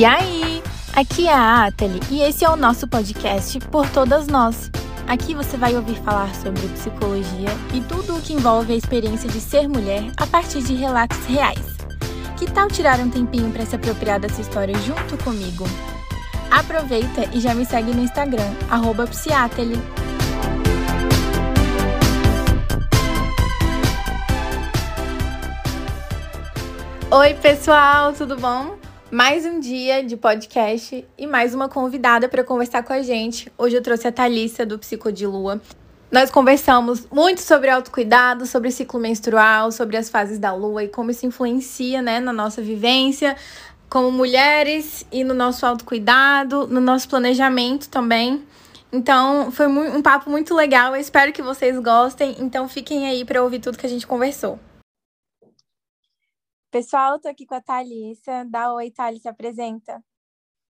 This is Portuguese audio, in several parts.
E aí? Aqui é a Atali e esse é o nosso podcast Por Todas Nós. Aqui você vai ouvir falar sobre psicologia e tudo o que envolve a experiência de ser mulher a partir de relatos reais. Que tal tirar um tempinho para se apropriar dessa história junto comigo? Aproveita e já me segue no Instagram, arroba psiateli. Oi, pessoal, tudo bom? Mais um dia de podcast e mais uma convidada para conversar com a gente. Hoje eu trouxe a Thalissa do Psico de Lua. Nós conversamos muito sobre autocuidado, sobre ciclo menstrual, sobre as fases da lua e como isso influencia né, na nossa vivência como mulheres e no nosso autocuidado, no nosso planejamento também. Então, foi um papo muito legal. Eu espero que vocês gostem. Então, fiquem aí para ouvir tudo que a gente conversou. Pessoal, tô aqui com a Thalissa. Dá oi, Thalissa, apresenta.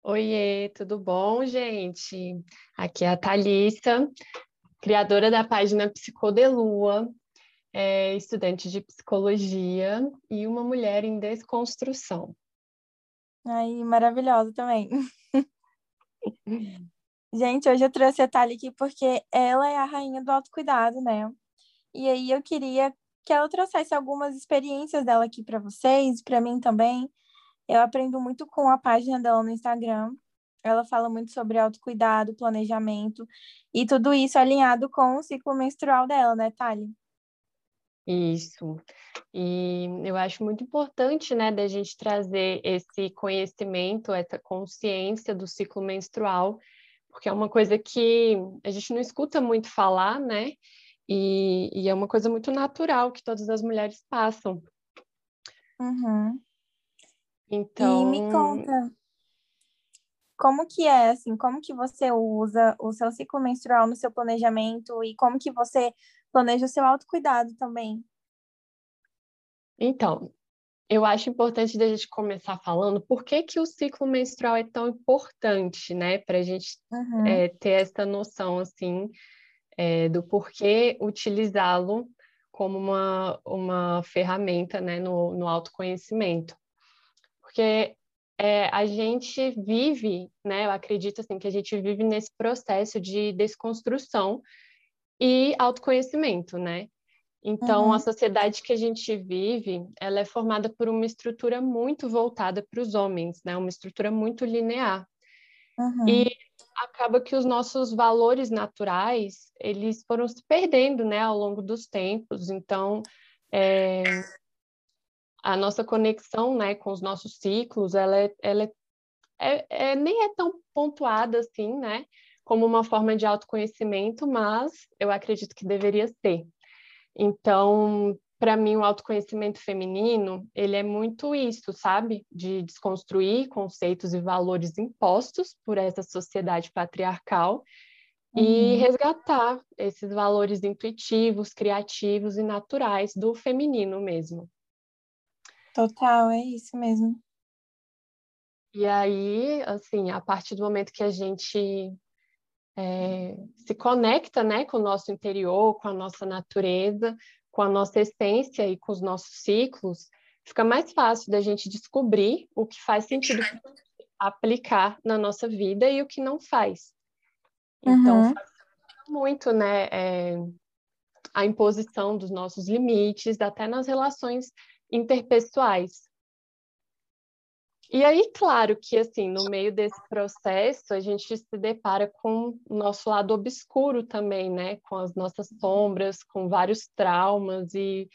Oiê, tudo bom, gente? Aqui é a Thalissa, criadora da página Psicodelua, é estudante de psicologia e uma mulher em desconstrução. Aí, maravilhosa também. Gente, hoje eu trouxe a Thalia aqui porque ela é a rainha do autocuidado, né? E aí eu queria que ela trouxesse algumas experiências dela aqui para vocês, para mim também. Eu aprendo muito com a página dela no Instagram. Ela fala muito sobre autocuidado, planejamento e tudo isso alinhado com o ciclo menstrual dela, né, Thalia? Isso. E eu acho muito importante, né, da gente trazer esse conhecimento, essa consciência do ciclo menstrual, porque é uma coisa que a gente não escuta muito falar, né? E, e, é uma coisa muito natural que todas as mulheres passam. Uhum. Então. E me conta, como que é, assim, como que você usa o seu ciclo menstrual no seu planejamento e como que você planeja o seu autocuidado também? Então, eu acho importante da gente começar falando por que, que o ciclo menstrual é tão importante, né? Para a gente uhum. é, ter essa noção, assim, é, do porquê utilizá-lo como uma, uma ferramenta né, no, no autoconhecimento. Porque é, a gente vive, né, eu acredito assim, que a gente vive nesse processo de desconstrução e autoconhecimento, né? Então, uhum. a sociedade que a gente vive, ela é formada por uma estrutura muito voltada para os homens, né? Uma estrutura muito linear. Uhum. E acaba que os nossos valores naturais eles foram se perdendo né, ao longo dos tempos. Então, é, a nossa conexão né, com os nossos ciclos, ela, é, ela é, é, é, nem é tão pontuada assim, né, como uma forma de autoconhecimento, mas eu acredito que deveria ser. Então, para mim, o autoconhecimento feminino, ele é muito isso, sabe? De desconstruir conceitos e valores impostos por essa sociedade patriarcal uhum. e resgatar esses valores intuitivos, criativos e naturais do feminino mesmo. Total, é isso mesmo. E aí, assim, a partir do momento que a gente é, se conecta né, com o nosso interior, com a nossa natureza, com a nossa essência e com os nossos ciclos, fica mais fácil da gente descobrir o que faz sentido aplicar na nossa vida e o que não faz. Então, uhum. muito, né, é, a imposição dos nossos limites, até nas relações interpessoais. E aí, claro que, assim, no meio desse processo, a gente se depara com o nosso lado obscuro também, né? Com as nossas sombras, com vários traumas e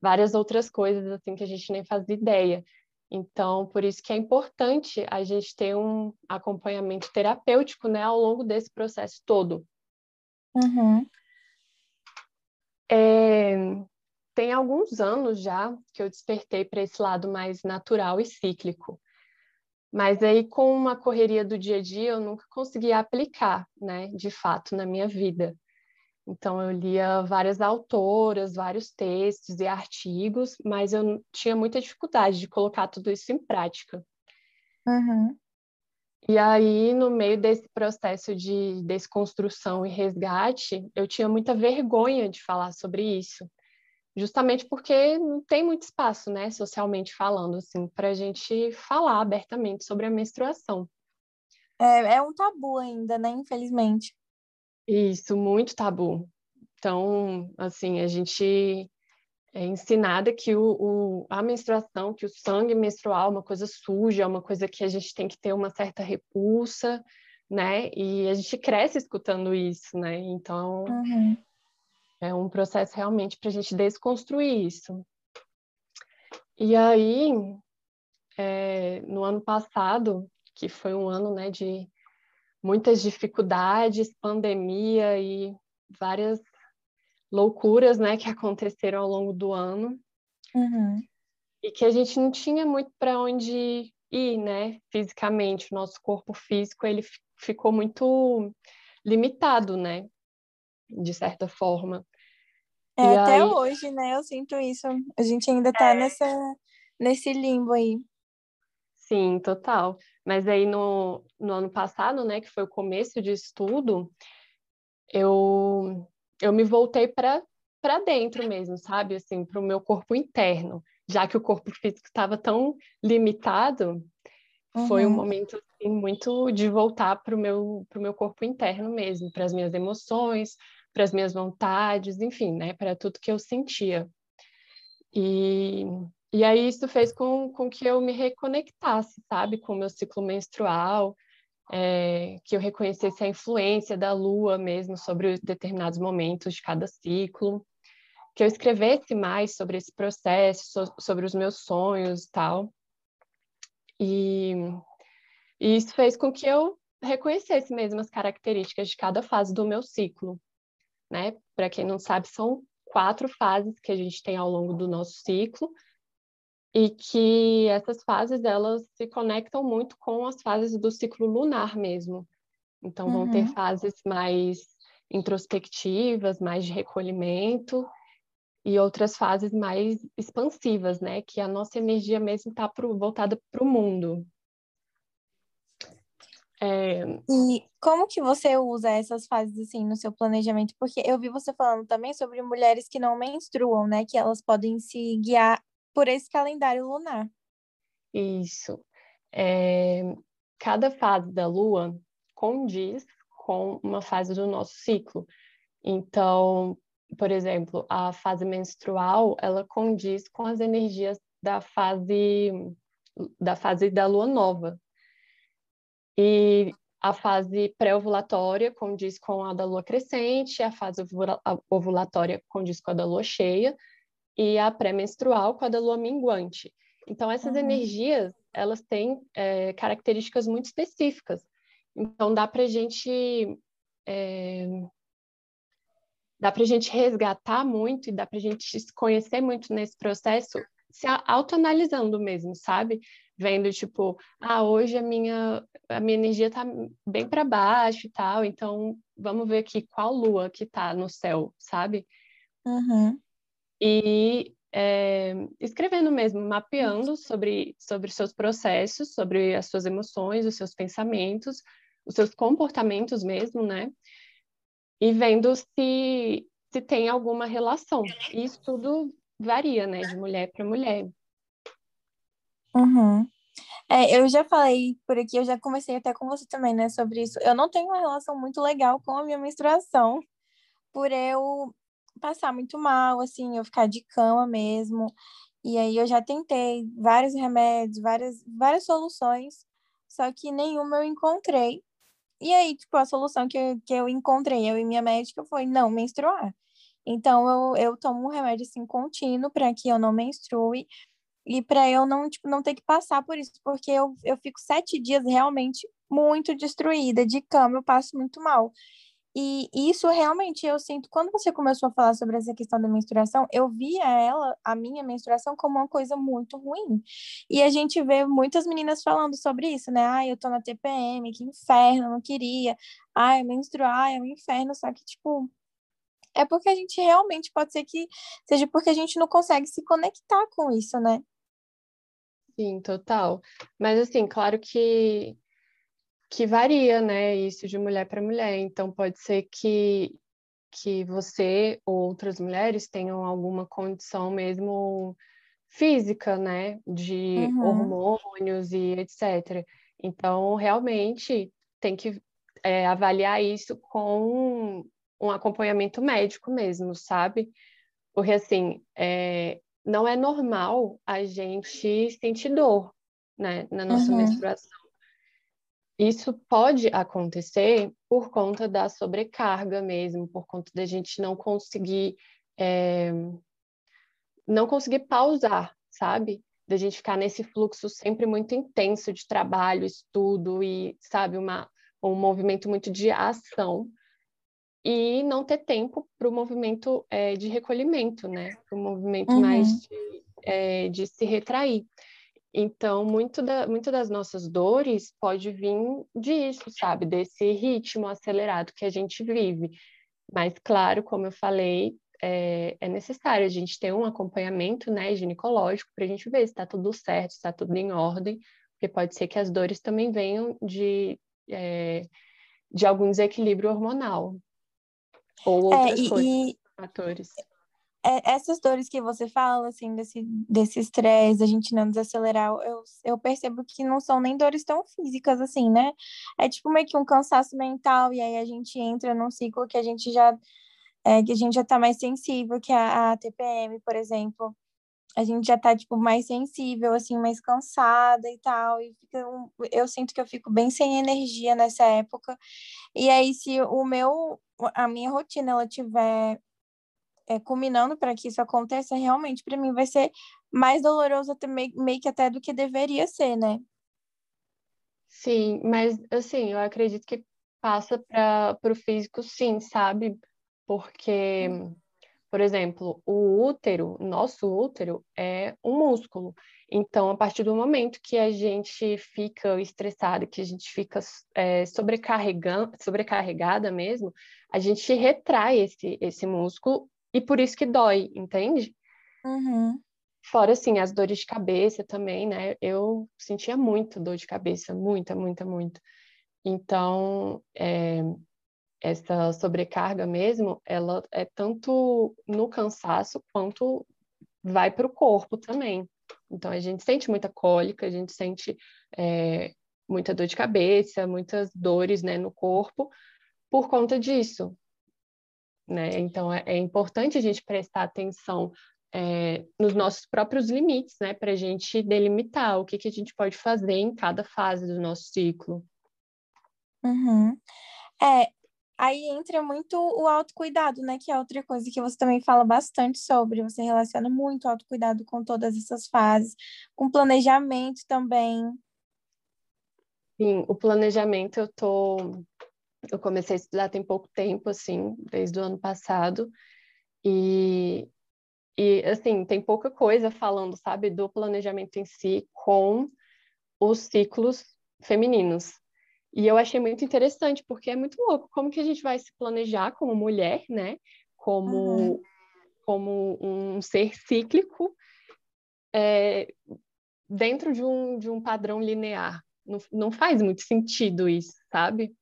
várias outras coisas, assim, que a gente nem faz ideia. Então, por isso que é importante a gente ter um acompanhamento terapêutico, né? Ao longo desse processo todo. Uhum. É, tem alguns anos já que eu despertei para esse lado mais natural e cíclico. Mas aí, com uma correria do dia a dia, eu nunca conseguia aplicar, né, de fato, na minha vida. Então, eu lia várias autoras, vários textos e artigos, mas eu tinha muita dificuldade de colocar tudo isso em prática. Uhum. E aí, no meio desse processo de desconstrução e resgate, eu tinha muita vergonha de falar sobre isso. Justamente porque não tem muito espaço, né, socialmente falando, assim, para a gente falar abertamente sobre a menstruação. É, é um tabu ainda, né, infelizmente. Isso, muito tabu. Então, assim, a gente é ensinada que o, o, a menstruação, que o sangue menstrual é uma coisa suja, é uma coisa que a gente tem que ter uma certa repulsa, né? E a gente cresce escutando isso, né? Então, uhum. É um processo realmente para a gente desconstruir isso. E aí, é, no ano passado, que foi um ano, né, de muitas dificuldades, pandemia e várias loucuras, né, que aconteceram ao longo do ano. Uhum. E que a gente não tinha muito para onde ir, né, fisicamente. O nosso corpo físico, ele ficou muito limitado, né, de certa forma. É, e até aí... hoje, né, eu sinto isso. A gente ainda está é... nessa, nesse limbo aí. Sim, total. Mas aí no, no ano passado, né, que foi o começo de estudo, eu eu me voltei para para dentro mesmo, sabe? Assim, para o meu corpo interno, já que o corpo físico estava tão limitado, uhum. foi um uhum. momento assim, muito de voltar para o meu pro meu corpo interno mesmo, para as minhas emoções, para as minhas vontades, enfim, né? Para tudo que eu sentia. E e aí isso fez com, com que eu me reconectasse, sabe, com o meu ciclo menstrual, é, que eu reconhecesse a influência da lua mesmo sobre determinados momentos de cada ciclo, que eu escrevesse mais sobre esse processo, so, sobre os meus sonhos e tal. E, e isso fez com que eu reconhecesse mesmo as características de cada fase do meu ciclo, né? Para quem não sabe, são quatro fases que a gente tem ao longo do nosso ciclo, e que essas fases elas se conectam muito com as fases do ciclo lunar mesmo. Então vão ter uhum. fases mais introspectivas, mais de recolhimento e outras fases mais expansivas, né? Que a nossa energia mesmo está voltada para o mundo. É... E como que você usa essas fases assim no seu planejamento? Porque eu vi você falando também sobre mulheres que não menstruam, né? Que elas podem se guiar por esse calendário lunar. Isso. É, cada fase da Lua condiz com uma fase do nosso ciclo. Então, por exemplo, a fase menstrual, ela condiz com as energias da fase da fase da lua nova. E a fase pré-ovulatória condiz com a da lua crescente, a fase ovulatória condiz com a da lua cheia, e a pré-menstrual com a da lua minguante. Então, essas uhum. energias, elas têm é, características muito específicas. Então, dá para gente... É, dá para gente resgatar muito e dá para gente se conhecer muito nesse processo, se autoanalisando mesmo, sabe? Vendo, tipo, ah, hoje a minha, a minha energia tá bem para baixo e tal, então vamos ver aqui qual lua que tá no céu, sabe? Uhum e é, escrevendo mesmo, mapeando sobre, sobre seus processos, sobre as suas emoções, os seus pensamentos, os seus comportamentos mesmo, né? E vendo se, se tem alguma relação. E isso tudo varia, né, de mulher para mulher. Uhum. É, eu já falei por aqui, eu já conversei até com você também, né, sobre isso. Eu não tenho uma relação muito legal com a minha menstruação, por eu passar muito mal, assim, eu ficar de cama mesmo. E aí eu já tentei vários remédios, várias, várias soluções, só que nenhuma eu encontrei. E aí, tipo, a solução que eu, que eu encontrei, eu e minha médica, foi não menstruar. Então, eu, eu tomo um remédio, assim, contínuo para que eu não menstrue e para eu não, tipo, não ter que passar por isso, porque eu, eu fico sete dias realmente muito destruída, de cama, eu passo muito mal. E isso realmente eu sinto, quando você começou a falar sobre essa questão da menstruação, eu via ela, a minha menstruação, como uma coisa muito ruim. E a gente vê muitas meninas falando sobre isso, né? Ai, eu tô na TPM, que inferno, não queria. Ai, menstruar é um inferno, só que, tipo, é porque a gente realmente pode ser que seja porque a gente não consegue se conectar com isso, né? Sim, total. Mas assim, claro que que varia, né, isso de mulher para mulher. Então pode ser que que você ou outras mulheres tenham alguma condição mesmo física, né, de uhum. hormônios e etc. Então, realmente tem que é, avaliar isso com um acompanhamento médico mesmo, sabe? Porque assim, é, não é normal a gente sentir dor, né, na nossa uhum. menstruação. Isso pode acontecer por conta da sobrecarga mesmo, por conta da gente não conseguir é, não conseguir pausar, sabe? Da gente ficar nesse fluxo sempre muito intenso de trabalho, estudo e, sabe, uma, um movimento muito de ação e não ter tempo para o movimento é, de recolhimento, né? Para o movimento uhum. mais de, é, de se retrair. Então, muito, da, muito das nossas dores pode vir disso, sabe? Desse ritmo acelerado que a gente vive. Mas, claro, como eu falei, é, é necessário a gente ter um acompanhamento né, ginecológico para a gente ver se está tudo certo, se está tudo em ordem, porque pode ser que as dores também venham de, é, de algum desequilíbrio hormonal ou é, outras é, e, coisas, e... fatores é, essas dores que você fala, assim, desse, desse estresse, a gente não desacelerar, eu, eu percebo que não são nem dores tão físicas assim, né? É tipo meio que um cansaço mental, e aí a gente entra num ciclo que a gente já é, que a gente já tá mais sensível, que a, a TPM, por exemplo. A gente já tá, tipo, mais sensível, assim, mais cansada e tal. E um, eu sinto que eu fico bem sem energia nessa época. E aí, se o meu, a minha rotina, ela tiver é, culminando para que isso aconteça, realmente para mim vai ser mais doloroso até meio, que até do que deveria ser, né? Sim, mas assim, eu acredito que passa para o físico sim, sabe? Porque, por exemplo, o útero, nosso útero é um músculo. Então, a partir do momento que a gente fica estressada, que a gente fica é, sobrecarregando, sobrecarregada mesmo, a gente retrai esse, esse músculo e por isso que dói, entende? Uhum. Fora, assim, as dores de cabeça também, né? Eu sentia muito dor de cabeça, muita, muita, muita. Então, é, essa sobrecarga mesmo, ela é tanto no cansaço quanto vai para o corpo também. Então, a gente sente muita cólica, a gente sente é, muita dor de cabeça, muitas dores né, no corpo por conta disso. Né? Então, é, é importante a gente prestar atenção é, nos nossos próprios limites, né? Para a gente delimitar o que, que a gente pode fazer em cada fase do nosso ciclo. Uhum. É, aí entra muito o autocuidado, né? Que é outra coisa que você também fala bastante sobre. Você relaciona muito o autocuidado com todas essas fases, com planejamento também. Sim, o planejamento eu tô eu comecei a estudar tem pouco tempo, assim, desde o ano passado, e, e assim, tem pouca coisa falando, sabe, do planejamento em si com os ciclos femininos. E eu achei muito interessante, porque é muito louco como que a gente vai se planejar como mulher, né? Como, uhum. como um ser cíclico é, dentro de um, de um padrão linear. Não, não faz muito sentido isso, sabe?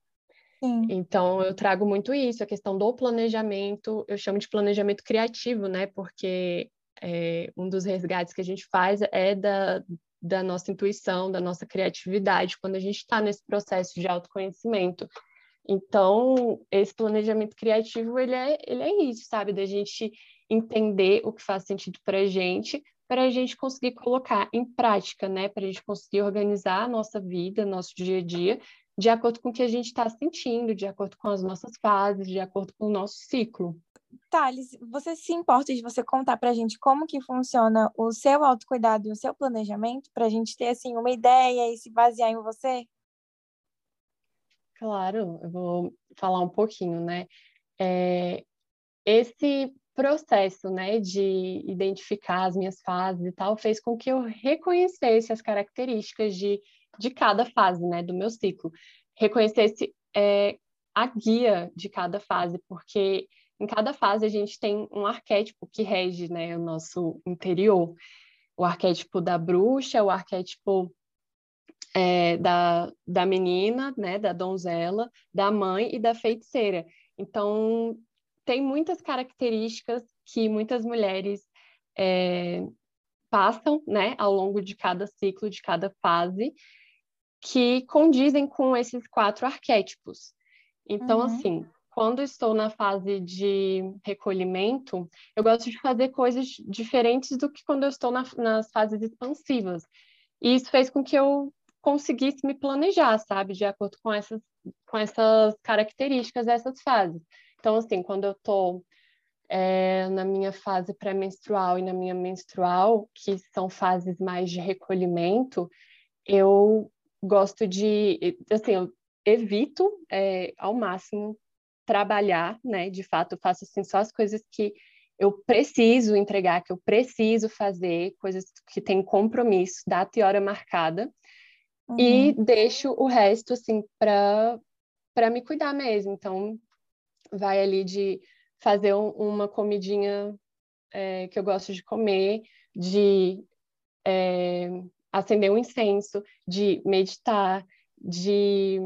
Sim. Então, eu trago muito isso, a questão do planejamento, eu chamo de planejamento criativo, né? Porque é, um dos resgates que a gente faz é da, da nossa intuição, da nossa criatividade, quando a gente está nesse processo de autoconhecimento. Então, esse planejamento criativo, ele é, ele é isso, sabe? Da gente entender o que faz sentido para a gente, para a gente conseguir colocar em prática, né? Para a gente conseguir organizar a nossa vida, nosso dia a dia, de acordo com o que a gente está sentindo, de acordo com as nossas fases, de acordo com o nosso ciclo. Thales, você se importa de você contar para a gente como que funciona o seu autocuidado e o seu planejamento, para a gente ter, assim, uma ideia e se basear em você? Claro, eu vou falar um pouquinho, né? É, esse processo, né, de identificar as minhas fases e tal, fez com que eu reconhecesse as características de de cada fase, né, do meu ciclo. Reconhecesse é, a guia de cada fase, porque em cada fase a gente tem um arquétipo que rege, né, o nosso interior. O arquétipo da bruxa, o arquétipo é, da, da menina, né, da donzela, da mãe e da feiticeira. Então, tem muitas características que muitas mulheres é, passam, né, ao longo de cada ciclo, de cada fase, que condizem com esses quatro arquétipos. Então, uhum. assim, quando estou na fase de recolhimento, eu gosto de fazer coisas diferentes do que quando eu estou na, nas fases expansivas. E isso fez com que eu conseguisse me planejar, sabe, de acordo com essas, com essas características dessas fases. Então, assim, quando eu estou é, na minha fase pré-menstrual e na minha menstrual, que são fases mais de recolhimento, eu gosto de, assim, eu evito é, ao máximo trabalhar, né? De fato, faço assim só as coisas que eu preciso entregar, que eu preciso fazer, coisas que têm compromisso, data e hora marcada, uhum. e deixo o resto assim para para me cuidar mesmo. Então, vai ali de fazer um, uma comidinha é, que eu gosto de comer, de é, acender um incenso, de meditar, de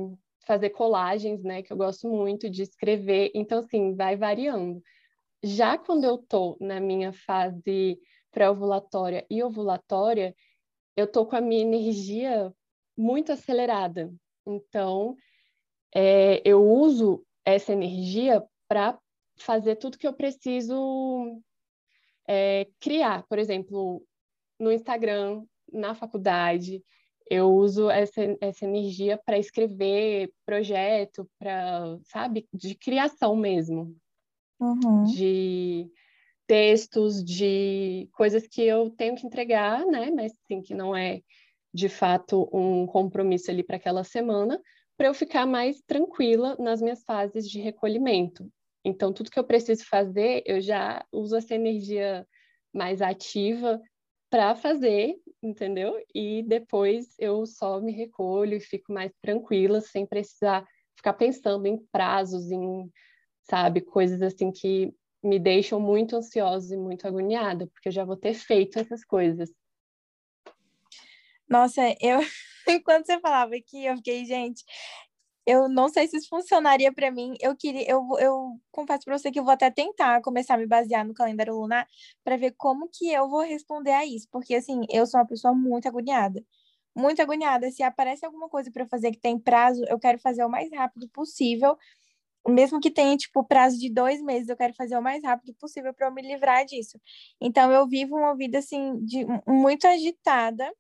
fazer colagens, né, que eu gosto muito de escrever. Então, assim, vai variando. Já quando eu tô na minha fase pré-ovulatória e ovulatória, eu tô com a minha energia muito acelerada. Então, é, eu uso essa energia para fazer tudo que eu preciso é, criar. Por exemplo, no Instagram, na faculdade, eu uso essa, essa energia para escrever projeto, para, sabe, de criação mesmo. Uhum. De textos, de coisas que eu tenho que entregar, né? Mas sim, que não é de fato um compromisso ali para aquela semana, para eu ficar mais tranquila nas minhas fases de recolhimento. Então, tudo que eu preciso fazer, eu já uso essa energia mais ativa para fazer, entendeu? E depois eu só me recolho e fico mais tranquila, sem precisar ficar pensando em prazos, em, sabe, coisas assim que me deixam muito ansiosa e muito agoniada, porque eu já vou ter feito essas coisas. Nossa, eu enquanto você falava aqui, eu fiquei, gente, eu não sei se isso funcionaria para mim. Eu queria, eu, eu confesso para você que eu vou até tentar começar a me basear no calendário lunar para ver como que eu vou responder a isso, porque assim, eu sou uma pessoa muito agoniada. Muito agoniada. Se aparece alguma coisa para fazer que tem prazo, eu quero fazer o mais rápido possível. Mesmo que tenha, tipo, prazo de dois meses, eu quero fazer o mais rápido possível para eu me livrar disso. Então, eu vivo uma vida, assim, de, muito agitada,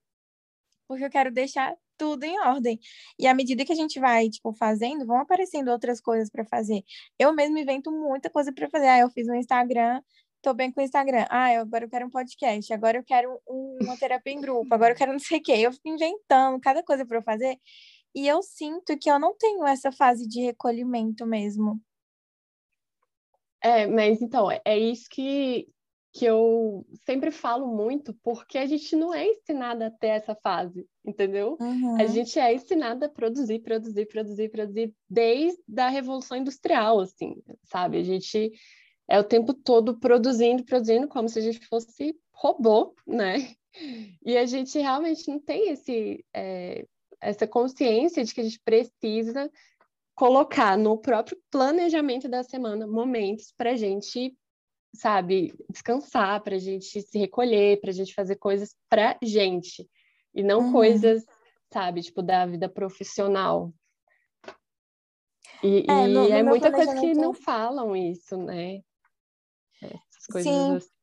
porque eu quero deixar tudo em ordem. E à medida que a gente vai, tipo, fazendo, vão aparecendo outras coisas para fazer. Eu mesmo invento muita coisa para fazer. Ah, eu fiz um Instagram, tô bem com o Instagram. Ah, eu, agora eu quero um podcast, agora eu quero um, uma terapia em grupo, agora eu quero não sei o quê. Eu fico inventando cada coisa para eu fazer. E eu sinto que eu não tenho essa fase de recolhimento mesmo. É, mas então, é isso que, que eu sempre falo muito, porque a gente não é ensinada a ter essa fase, entendeu? Uhum. A gente é ensinada a produzir, produzir, produzir, produzir desde a Revolução Industrial, assim, sabe? A gente é o tempo todo produzindo, produzindo, como se a gente fosse robô, né? E a gente realmente não tem esse, é, essa consciência de que a gente precisa colocar no próprio planejamento da semana momentos para a gente sabe, descansar, para a gente se recolher, para a gente fazer coisas para gente e não uhum. coisas, sabe, tipo da vida profissional. E é, no, e é muita coisa que não falam isso, né? Essas coisas Sim. Assim.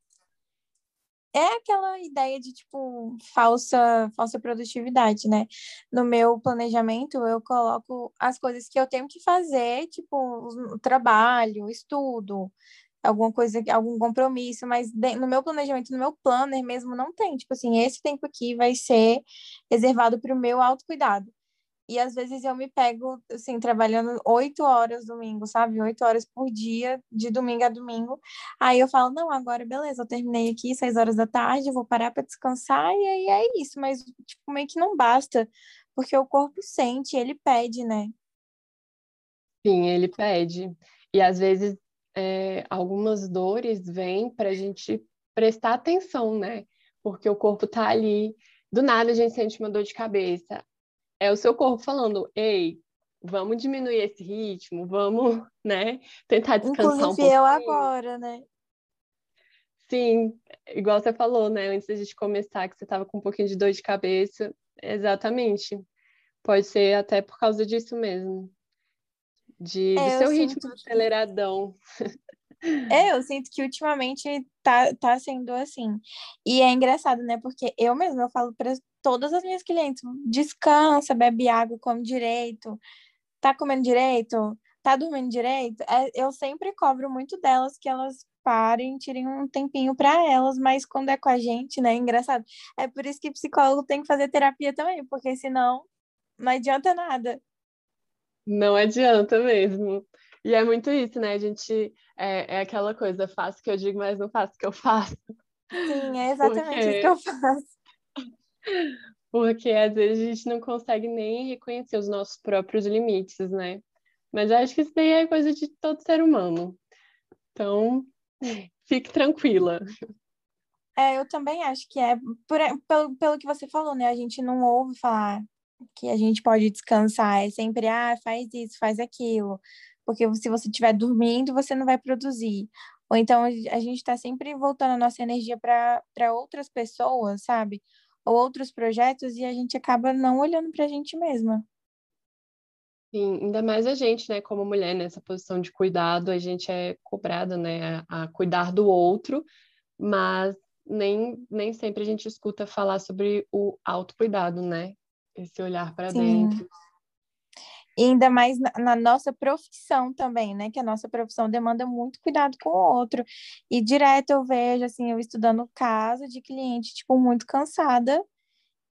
É aquela ideia de, tipo, falsa, falsa produtividade, né? No meu planejamento, eu coloco as coisas que eu tenho que fazer, tipo, o trabalho, o estudo, alguma coisa, algum compromisso, mas no meu planejamento, no meu planner mesmo, não tem. Tipo assim, esse tempo aqui vai ser reservado para o meu autocuidado. E às vezes eu me pego, assim, trabalhando oito horas domingo, sabe? Oito horas por dia, de domingo a domingo. Aí eu falo, não, agora beleza, eu terminei aqui seis horas da tarde, vou parar para descansar e aí é isso. Mas, tipo, meio que não basta, porque o corpo sente, ele pede, né? Sim, ele pede. E às vezes é, algumas dores vêm para a gente prestar atenção, né? Porque o corpo está ali, do nada a gente sente uma dor de cabeça. É o seu corpo falando, ei, vamos diminuir esse ritmo, vamos, né, tentar descansar Inclusive um pouquinho. eu agora, né? Sim, igual você falou, né, antes da gente começar, que você estava com um pouquinho de dor de cabeça, exatamente. Pode ser até por causa disso mesmo. De, É, do eu seu ritmo sinto aceleradão. É, eu sinto que ultimamente tá, tá sendo assim. E é engraçado, né? Porque eu mesma eu falo para todas as minhas clientes: descansa, bebe água, come direito, tá comendo direito, tá dormindo direito. É, eu sempre cobro muito delas que elas parem, tirem um tempinho para elas, mas quando é com a gente, né? É engraçado. É por isso que psicólogo tem que fazer terapia também, porque senão não adianta nada. Não adianta mesmo. E é muito isso, né? A gente é, é aquela coisa, faço o que eu digo, mas não faço o que eu faço. Sim, é exatamente Porque- isso que eu faço. Porque às vezes a gente não consegue nem reconhecer os nossos próprios limites, né? Mas eu acho que isso daí é coisa de todo ser humano. Então, fique tranquila. É, eu também acho que é por, pelo, pelo que você falou, né? A gente não ouve falar que a gente pode descansar, é sempre, ah, faz isso, faz aquilo, porque se você estiver dormindo, você não vai produzir. Ou então a gente está sempre voltando a nossa energia para outras pessoas, sabe? Ou outros projetos, e a gente acaba não olhando para a gente mesma. Sim, ainda mais a gente, né, como mulher, nessa posição de cuidado, a gente é cobrada, né, a, a cuidar do outro, mas nem, nem sempre a gente escuta falar sobre o autocuidado, né? Esse olhar para dentro. E ainda mais na, na nossa profissão também, né? Que a nossa profissão demanda muito cuidado com o outro. E direto eu vejo, assim, eu estudando caso de cliente, tipo, muito cansada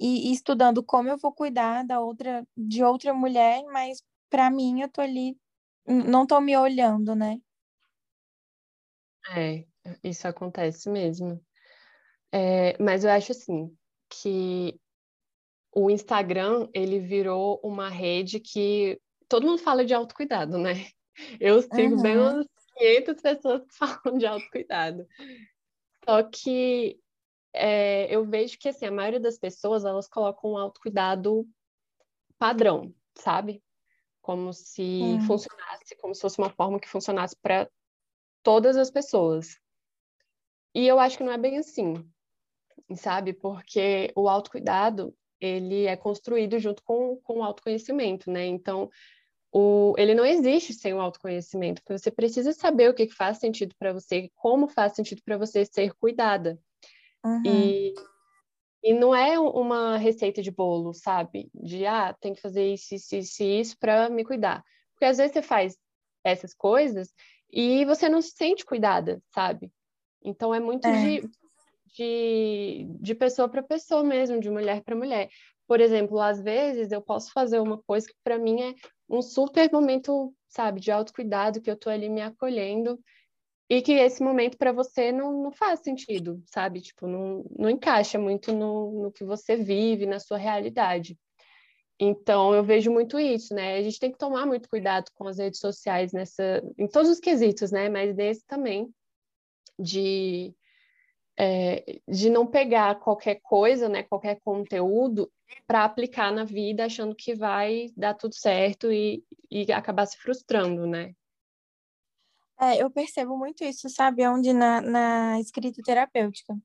e, e estudando como eu vou cuidar da outra, de outra mulher, mas para mim eu tô ali, não tô me olhando, né? É, isso acontece mesmo. É, mas eu acho assim que o Instagram ele virou uma rede que todo mundo fala de autocuidado, né? Eu sigo bem Uhum. umas 500 pessoas que falam de autocuidado. Só que é, eu vejo que assim, a maioria das pessoas elas colocam um autocuidado padrão, sabe? Como se Sim. funcionasse, como se fosse uma forma que funcionasse para todas as pessoas. E eu acho que não é bem assim, sabe? Porque o autocuidado, ele é construído junto com, com o autoconhecimento, né? Então, o, ele não existe sem o autoconhecimento, porque você precisa saber o que faz sentido para você, como faz sentido para você ser cuidada. Uhum. E, e não é um- uma receita de bolo, sabe? De, ah, tem que fazer isso, isso, isso, isso para me cuidar. Porque às vezes você faz essas coisas e você não se sente cuidada, sabe? Então é muito É. de, de, de pessoa para pessoa mesmo, de mulher para mulher. Por exemplo, às vezes eu posso fazer uma coisa que para mim é um super momento, sabe, de autocuidado, que eu tô ali me acolhendo, e que esse momento para você não, não faz sentido, sabe? Tipo, não, não encaixa muito no, no que você vive, na sua realidade. Então, eu vejo muito isso, né? A gente tem que tomar muito cuidado com as redes sociais nessa, em todos os quesitos, né? Mas nesse também, de, é, de não pegar qualquer coisa, né? Qualquer conteúdo para aplicar na vida, achando que vai dar tudo certo e, e acabar se frustrando, né? É, eu percebo muito isso, sabe? Onde na, na escrita terapêutica.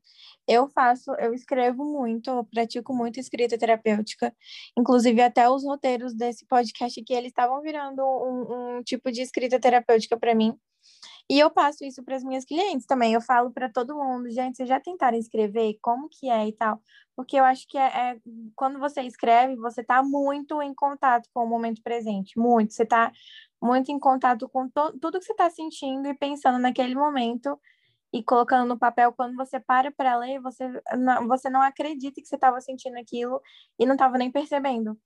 Eu faço, eu escrevo muito, eu pratico muito escrita terapêutica. Inclusive, até os roteiros desse podcast aqui, eles estavam virando um, um tipo de escrita terapêutica para mim. E eu passo isso para as minhas clientes também. Eu falo para todo mundo, gente, vocês já tentaram escrever? Como que é e tal? Porque eu acho que é, é quando você escreve, você está muito em contato com o momento presente, muito. Você está muito em contato com tudo que você está sentindo e pensando naquele momento e colocando no papel. Quando você para para ler, você não, você não acredita que você estava sentindo aquilo e não estava nem percebendo.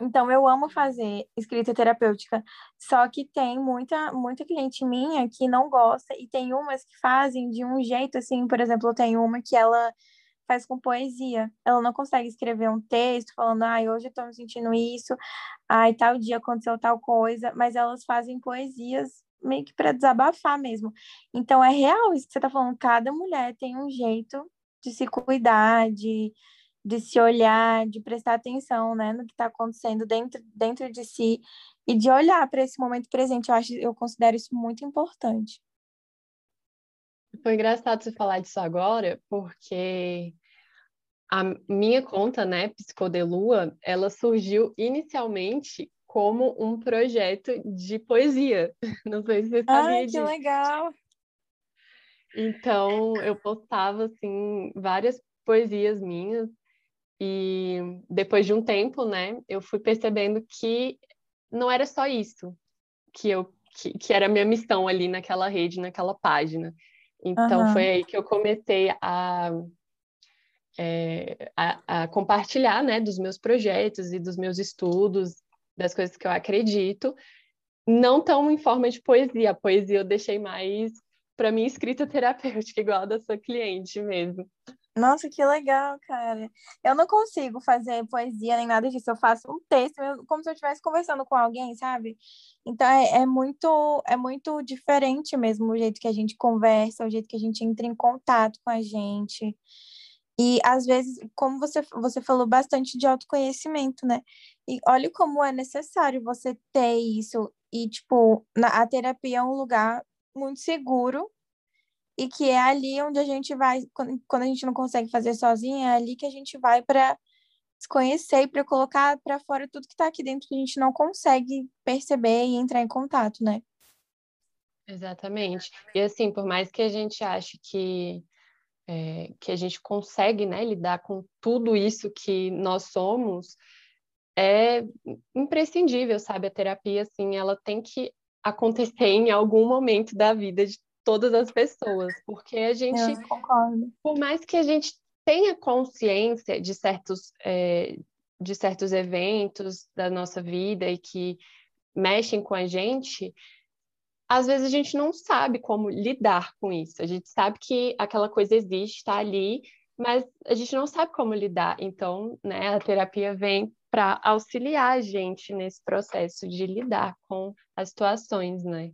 Então, eu amo fazer escrita terapêutica, só que tem muita, muita cliente minha que não gosta, e tem umas que fazem de um jeito assim, por exemplo, tenho uma que ela faz com poesia. Ela não consegue escrever um texto falando, ai, hoje eu tô me sentindo isso, ai, tal dia aconteceu tal coisa, mas elas fazem poesias meio que para desabafar mesmo. Então, é real isso que você tá falando, cada mulher tem um jeito de se cuidar, de de se olhar, de prestar atenção, né, no que está acontecendo dentro, dentro de si e de olhar para esse momento presente. Eu acho, eu considero isso muito importante. Foi engraçado você falar disso agora, porque a minha conta, né, Psicodelua, ela surgiu inicialmente como um projeto de poesia. Não sei se você sabia Ai, que disso. legal! Então, eu postava, assim, várias poesias minhas e depois de um tempo, né, eu fui percebendo que não era só isso que eu que, que era a minha missão ali naquela rede, naquela página. Então, uhum. foi aí que eu comecei a é, a, a, compartilhar né, dos meus projetos e dos meus estudos, das coisas que eu acredito, não tão em forma de poesia. A poesia eu deixei mais para minha escrita terapêutica, igual a da sua cliente mesmo. Nossa, que legal, cara. Eu não consigo fazer poesia nem nada disso. Eu faço um texto, como se eu estivesse conversando com alguém, sabe? Então é, é, muito é muito diferente mesmo o jeito que a gente conversa, o jeito que a gente entra em contato com a gente. E às vezes, como você, você falou bastante de autoconhecimento, né? E olha como é necessário você ter isso. E, tipo, na, a terapia é um lugar muito seguro e que é ali onde a gente vai, quando, a gente não consegue fazer sozinha, é ali que a gente vai para se conhecer e para colocar para fora tudo que está aqui dentro que a gente não consegue perceber e entrar em contato, né? Exatamente. E assim, por mais que a gente ache que é, que a gente consegue né, lidar com tudo isso que nós somos, é imprescindível, sabe? A terapia, assim, ela tem que acontecer em algum momento da vida de todas as pessoas, porque a gente, por mais que a gente tenha consciência de certos, é, de certos eventos da nossa vida e que mexem com a gente, às vezes a gente não sabe como lidar com isso. A gente sabe que aquela coisa existe, está ali, mas a gente não sabe como lidar. Então, né, a terapia vem para auxiliar a gente nesse processo de lidar com as situações, né?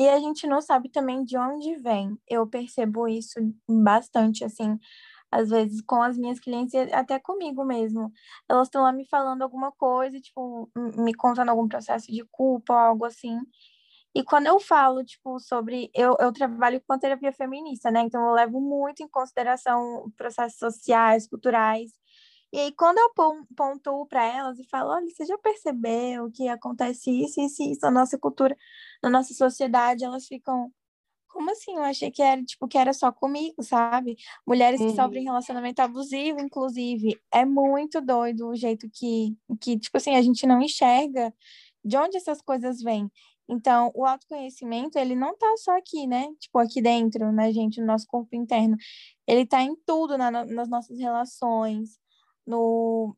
E a gente não sabe também de onde vem. Eu percebo isso bastante, assim, às vezes com as minhas clientes e até comigo mesmo. Elas estão lá me falando alguma coisa, tipo, me contando algum processo de culpa ou algo assim. E quando eu falo, tipo, sobre. Eu, eu trabalho com terapia feminista, né? Então eu levo muito em consideração processos sociais, culturais. E aí, quando eu pontuo para elas e falo, olha, você já percebeu que acontece isso, isso e isso na nossa cultura, na nossa sociedade, elas ficam. Como assim? Eu achei que era, tipo, que era só comigo, sabe? Mulheres que sofrem uhum. relacionamento abusivo, inclusive. É muito doido o jeito que, que, tipo assim, a gente não enxerga de onde essas coisas vêm. Então, o autoconhecimento, ele não tá só aqui, né? Tipo, aqui dentro, na gente, no nosso corpo interno. Ele tá em tudo, na, nas nossas relações, no,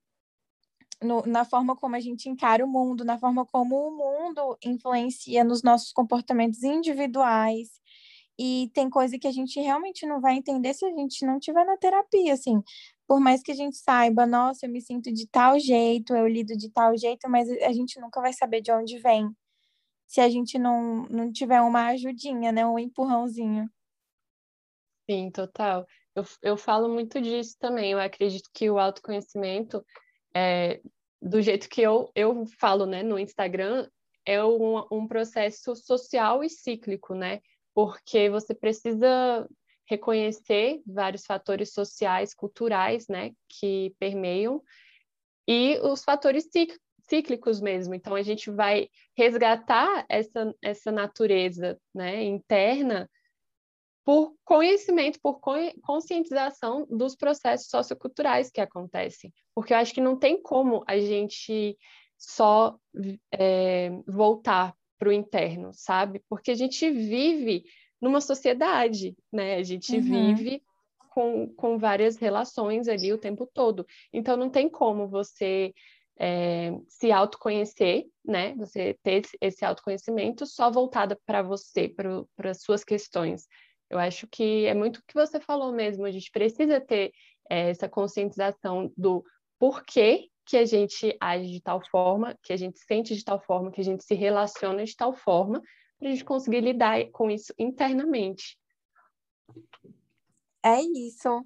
no, na forma como a gente encara o mundo, na forma como o mundo influencia nos nossos comportamentos individuais. E tem coisa que a gente realmente não vai entender se a gente não tiver na terapia, assim. Por mais que a gente saiba, nossa, eu me sinto de tal jeito, eu lido de tal jeito, mas a gente nunca vai saber de onde vem se a gente não, não tiver uma ajudinha, né? Um empurrãozinho. Sim, total. Eu, eu falo muito disso também. Eu acredito que o autoconhecimento, é, do jeito que eu, eu falo né, no Instagram, é um, um processo social e cíclico, né? Porque você precisa reconhecer vários fatores sociais, culturais, né, que permeiam, e os fatores cíclicos mesmo. Então a gente vai resgatar essa, essa natureza né, interna por conhecimento, por conscientização dos processos socioculturais que acontecem. Porque eu acho que não tem como a gente só é, voltar para o interno, sabe? Porque a gente vive numa sociedade, né? A gente uhum. vive com, com várias relações ali o tempo todo. Então não tem como você é, se autoconhecer, né? Você ter esse autoconhecimento só voltada para você, para as suas questões. Eu acho que é muito o que você falou mesmo. A gente precisa ter é, essa conscientização do porquê que a gente age de tal forma, que a gente sente de tal forma, que a gente se relaciona de tal forma, para a gente conseguir lidar com isso internamente. É isso.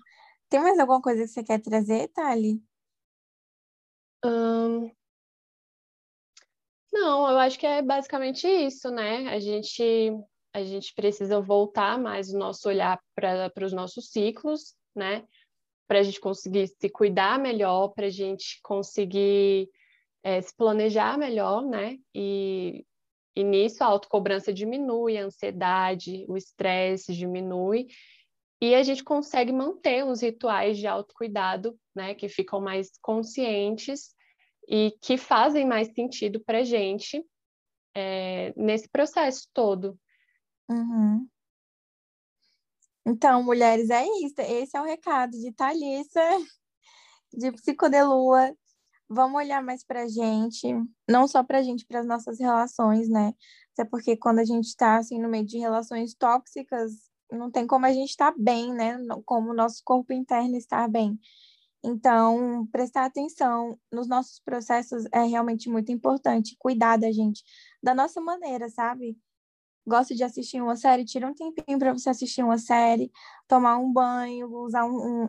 Tem mais alguma coisa que você quer trazer, Thali? Hum... Não, eu acho que é basicamente isso, né? A gente, a gente precisa voltar mais o nosso olhar para os nossos ciclos, né? Para a gente conseguir se cuidar melhor, para a gente conseguir é, se planejar melhor, né? E, e nisso a autocobrança diminui, a ansiedade, o estresse diminui, e a gente consegue manter os rituais de autocuidado, né? Que ficam mais conscientes e que fazem mais sentido para a gente é, nesse processo todo. Uhum. Então, mulheres, é isso. Esse é o recado de Thalissa, de Psicodelua. Vamos olhar mais para a gente, não só para a gente, para as nossas relações, né? Até porque quando a gente está assim, no meio de relações tóxicas, não tem como a gente estar tá bem, né? Como o nosso corpo interno estar bem. Então, prestar atenção nos nossos processos é realmente muito importante. Cuidar da gente, da nossa maneira, sabe? Gosta de assistir uma série? Tira um tempinho para você assistir uma série, tomar um banho, usar um,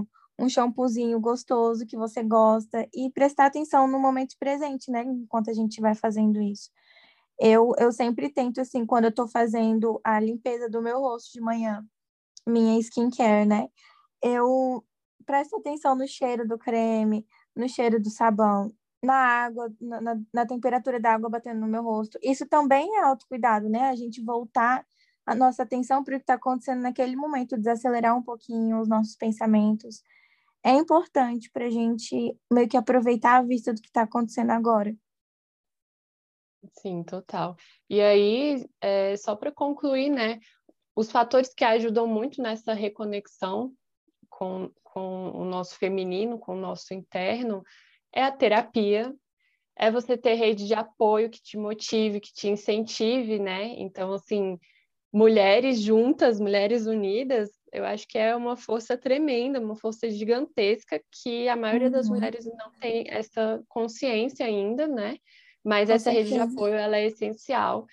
um, um shampoozinho gostoso que você gosta e prestar atenção no momento presente, né? Enquanto a gente vai fazendo isso. Eu, eu sempre tento, assim, quando eu tô fazendo a limpeza do meu rosto de manhã, minha skincare, né? Eu presto atenção no cheiro do creme, no cheiro do sabão, na água, na, na, temperatura da água batendo no meu rosto. Isso também é autocuidado, né? A gente voltar a nossa atenção para o que está acontecendo naquele momento, desacelerar um pouquinho os nossos pensamentos. É importante para a gente meio que aproveitar a vista do que está acontecendo agora. Sim, total. E aí, é, só para concluir, né, os fatores que ajudam muito nessa reconexão com, com o nosso feminino, com o nosso interno, é a terapia, é você ter rede de apoio que te motive, que te incentive, né? Então, assim, mulheres juntas, mulheres unidas, eu acho que é uma força tremenda, uma força gigantesca que a maioria uhum. das mulheres não tem essa consciência ainda, né? Mas Com essa certeza. rede de apoio ela é essencial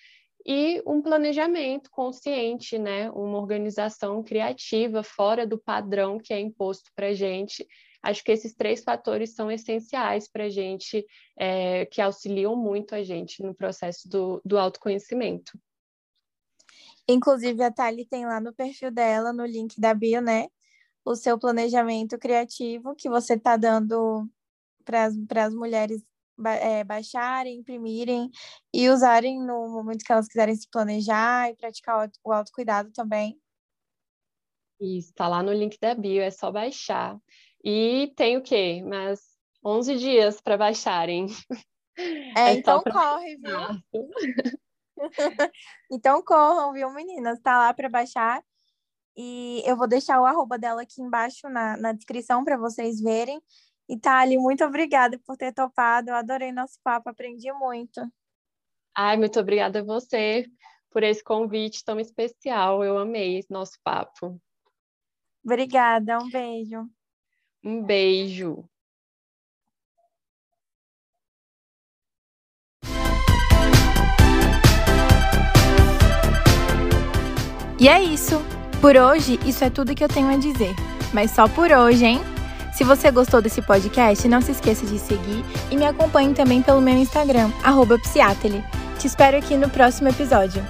e um planejamento consciente, né? Uma organização criativa fora do padrão que é imposto para a gente. Acho que esses três fatores são essenciais para a gente, é, que auxiliam muito a gente no processo do, do autoconhecimento. Inclusive, a Thali tem lá no perfil dela, no link da bio, né? O seu planejamento criativo que você está dando para as mulheres é, baixarem, imprimirem e usarem no momento que elas quiserem se planejar e praticar o autocuidado também. Isso, tá lá no link da bio, é só baixar. E tem o quê? Mas 11 dias para baixarem. É, é então corre, viu? então corram, viu, meninas? Tá lá para baixar. E eu vou deixar o arroba dela aqui embaixo na, na descrição para vocês verem. E Thali, muito obrigada por ter topado. Eu adorei nosso papo, aprendi muito. Ai, muito obrigada a você por esse convite tão especial. Eu amei esse nosso papo. Obrigada, um beijo. Um beijo. E é isso. Por hoje, isso é tudo que eu tenho a dizer. Mas só por hoje, hein? Se você gostou desse podcast, não se esqueça de seguir e me acompanhe também pelo meu Instagram, Psiatele. Te espero aqui no próximo episódio.